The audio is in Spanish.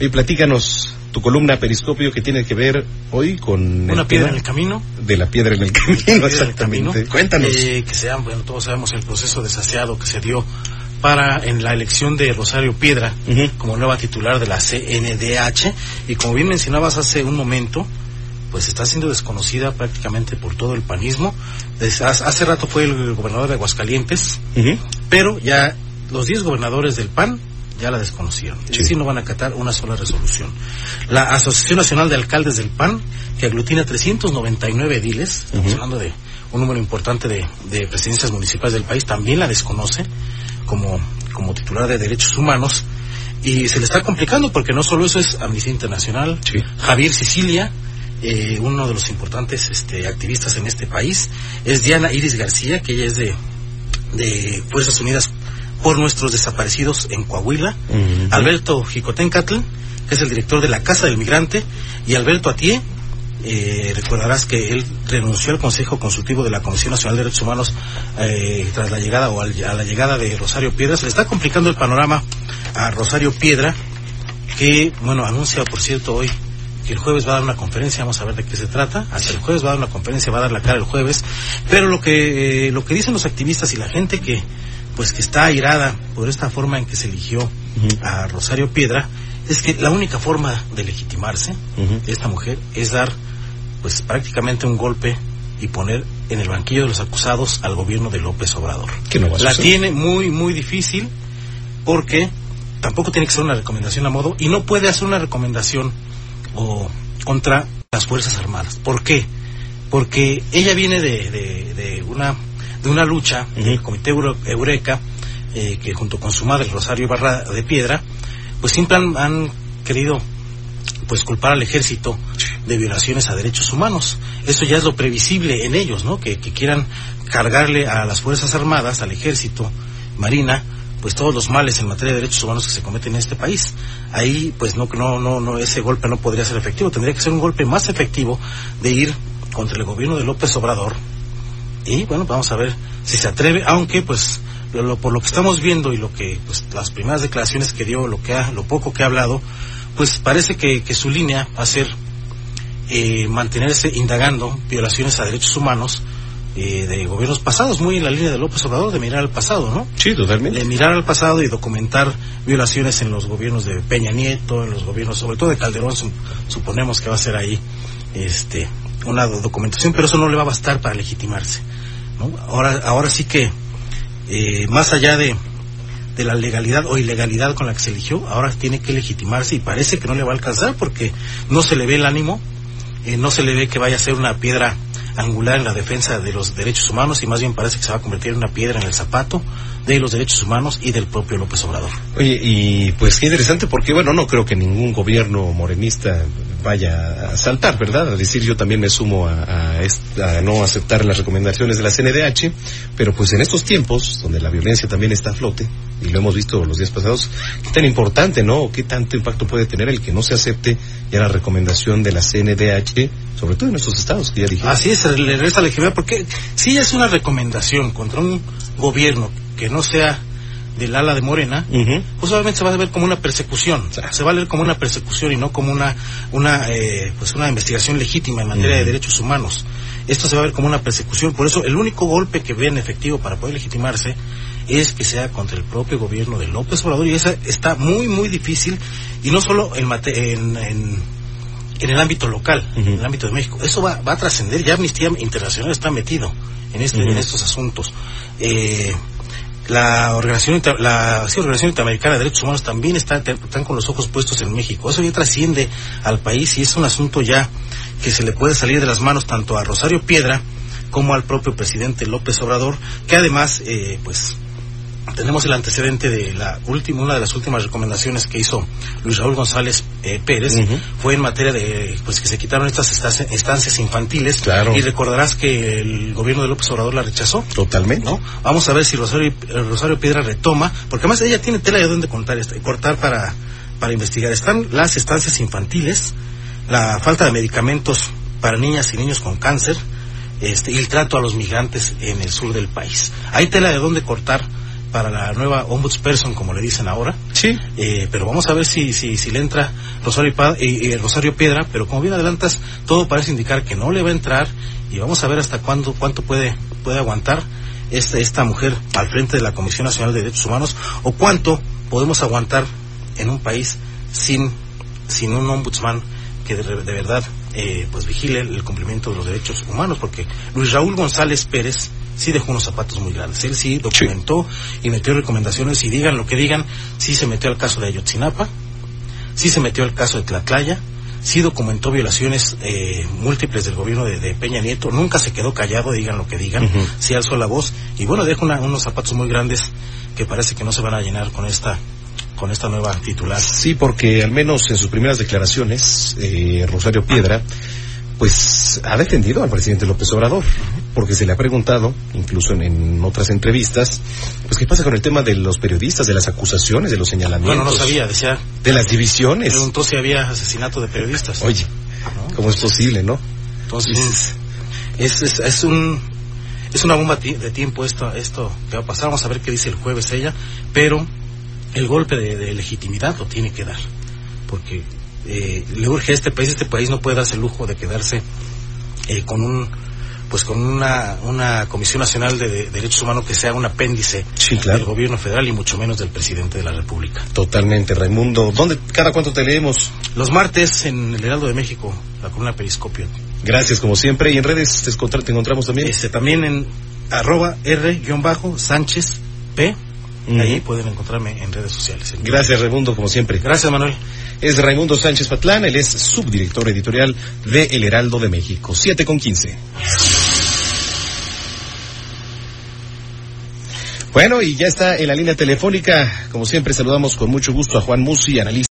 Oye, platícanos tu columna Periscopio que tiene que ver hoy con... Una piedra en el camino. De la piedra en el camino, exactamente. camino. Cuéntanos. Eh, que sea, bueno, todos sabemos el proceso desaseado que se dio para en la elección de Rosario Piedra como nueva titular de la CNDH y como bien mencionabas hace un momento pues está siendo desconocida prácticamente por todo el panismo Desde hace rato fue el gobernador de Aguascalientes pero ya los 10 gobernadores del PAN ya la desconocieron. Es Sí. decir, no van a acatar una sola resolución. La Asociación Nacional de Alcaldes del PAN, que aglutina 399 ediles, estamos hablando de un número importante de, de presidencias municipales del país, también la desconoce como, como titular de derechos humanos. Y se le está complicando porque no solo eso es Amnistía Internacional, Sí. Javier Sicilia, eh, uno de los importantes este, activistas en este país, es Diana Iris García, que ella es de, de Fuerzas Unidas por nuestros desaparecidos en Coahuila, Ujú. Alberto Jicotencatl, que es el director de la Casa del Migrante, y Alberto Atié, eh, recordarás que él renunció al Consejo Consultivo de la Comisión Nacional de Derechos Humanos eh, tras la llegada o al- a la llegada de Rosario Piedra. Se le está complicando el panorama a Rosario Piedra, que, bueno, anuncia, por cierto, hoy que el jueves va a dar una conferencia, vamos a ver de qué se trata. Hasta el jueves va a dar una conferencia, va a dar la cara el jueves. Pero lo que, eh, lo que dicen los activistas y la gente que, pues que está airada por esta forma en que se eligió a Rosario Piedra, es que la única forma de legitimarse de esta mujer es dar, pues prácticamente un golpe y poner en el banquillo de los acusados al gobierno de López Obrador. Que no va a La tiene muy, muy difícil porque tampoco tiene que ser una recomendación a modo y no puede hacer una recomendación o contra las Fuerzas Armadas. ¿Por qué? Porque ella viene de, de, de una, de una lucha del Ujú. Comité Euro- Eureka, eh, que junto con su madre Rosario Barra de Piedra, pues siempre han, han querido pues culpar al ejército de violaciones a derechos humanos. Eso ya es lo previsible en ellos, ¿no? Que, que quieran cargarle a las Fuerzas Armadas, al ejército, Marina, pues todos los males en materia de derechos humanos que se cometen en este país. Ahí, pues no, no, no, no, ese golpe no podría ser efectivo. Tendría que ser un golpe más efectivo de ir contra el gobierno de López Obrador. Y bueno, vamos a ver si se atreve, aunque pues lo- lo- por lo que estamos viendo y lo que pues las primeras declaraciones que dio, lo que ha, lo poco que ha hablado, pues parece que, que su línea va a ser eh, mantenerse indagando violaciones a derechos humanos eh, de gobiernos pasados, muy en la línea de López Obrador, de mirar al pasado, ¿no? Sí, totalmente. de mirar al pasado y documentar violaciones en los gobiernos de Peña Nieto, en los gobiernos, sobre todo de Calderón, su- suponemos que va a ser ahí este una do- documentación, pero eso no le va a bastar para legitimarse. ¿no? Ahora, ahora sí que, eh, más allá de, de la legalidad o ilegalidad con la que se eligió, ahora tiene que legitimarse y parece que no le va a alcanzar porque no se le ve el ánimo, eh, no se le ve que vaya a ser una piedra angular en la defensa de los derechos humanos y más bien parece que se va a convertir en una piedra en el zapato de los derechos humanos y del propio López Obrador. Oye, y pues qué interesante porque, bueno, no creo que ningún gobierno morenista vaya a saltar, ¿verdad? A decir, yo también me sumo a, a est- a no aceptar las recomendaciones de la CNDH, pero pues en estos tiempos, donde la violencia también está a flote, y lo hemos visto los días pasados, qué tan importante, ¿no? ¿Qué tanto impacto puede tener el que no se acepte ya la recomendación de la CNDH, sobre todo en estos estados que ya dije. Así es, le resta legitimidad porque si es una recomendación contra un gobierno que no sea del ala de Morena, Ujú. pues obviamente se va a ver como una persecución, o sea, se va a leer como una persecución y no como una una eh, pues una investigación legítima en materia de derechos humanos. Esto se va a ver como una persecución, por eso el único golpe que ven efectivo para poder legitimarse es que sea contra el propio gobierno de López Obrador y esa está muy muy difícil y no solo en mate- en, en en el ámbito local, en el ámbito de México. Eso va, va a trascender, ya Amnistía Internacional está metido en, este, en estos asuntos. Eh, la organización la organización interamericana de derechos humanos también está están con los ojos puestos en México. Eso ya trasciende al país y es un asunto ya que se le puede salir de las manos tanto a Rosario Piedra como al propio presidente López Obrador que además eh, pues tenemos el antecedente de la última, una de las últimas recomendaciones que hizo Luis Raúl González eh, Pérez fue en materia de pues que se quitaron estas estancias infantiles claro. y recordarás que el gobierno de López Obrador la rechazó. Totalmente. ¿no? Vamos a ver si Rosario, Rosario Piedra retoma, porque además ella tiene tela de dónde contar, cortar para, para investigar. Están las estancias infantiles, la falta de medicamentos para niñas y niños con cáncer, este, y el trato a los migrantes en el sur del país. Hay tela de dónde cortar para la nueva ombudsperson, como le dicen ahora. Sí. Eh, pero vamos a ver si, si, si le entra Rosario, eh, eh, Rosario Piedra, pero como bien adelantas, todo parece indicar que no le va a entrar y vamos a ver hasta cuándo, cuánto puede, puede aguantar esta, esta mujer al frente de la Comisión Nacional de Derechos Humanos o cuánto podemos aguantar en un país sin, sin un ombudsman que de, de verdad eh, pues vigile el cumplimiento de los derechos humanos, porque Luis Raúl González Pérez sí dejó unos zapatos muy grandes. Él sí documentó y metió recomendaciones y digan lo que digan, sí se metió al caso de Ayotzinapa, sí se metió al caso de Tlatlaya, sí documentó violaciones eh, múltiples del gobierno de, de, Peña Nieto, nunca se quedó callado, digan lo que digan, uh -huh. sí alzó la voz y bueno, deja una, unos zapatos muy grandes que parece que no se van a llenar con esta con esta nueva titular. Sí, porque al menos en sus primeras declaraciones, eh, Rosario Piedra, pues ha defendido al presidente López Obrador, porque se le ha preguntado, incluso en, en, otras entrevistas, pues qué pasa con el tema de los periodistas, de las acusaciones, de los señalamientos. Bueno, no sabía, decía. De las divisiones. Preguntó si había asesinato de periodistas. Oye, ¿no? ¿cómo es posible, no? Entonces, es, es, es un es una bomba de tiempo esto esto que va a pasar. Vamos a ver qué dice el jueves ella, pero el golpe de, de legitimidad lo tiene que dar, porque eh, le urge a este país, este país no puede darse el lujo de quedarse eh, con un pues con una, una Comisión Nacional de, de, Derechos Humanos que sea un apéndice sí, claro. del gobierno federal y mucho menos del presidente de la República. Totalmente, Raimundo. ¿Dónde, cada cuánto te leemos? Los martes en el Heraldo de México, la columna Periscopio. Gracias, como siempre. ¿Y en redes te, te encontramos también? Este, también en arroba R-Sánchez P. Uh -huh. Ahí pueden encontrarme en redes sociales. En Gracias, Raimundo, como siempre. Gracias, Manuel. Es Raimundo Sánchez Patlán, él es subdirector editorial de El Heraldo de México. 7 con 15. Bueno, y ya está en la línea telefónica. Como siempre, saludamos con mucho gusto a Juan Musi, analista.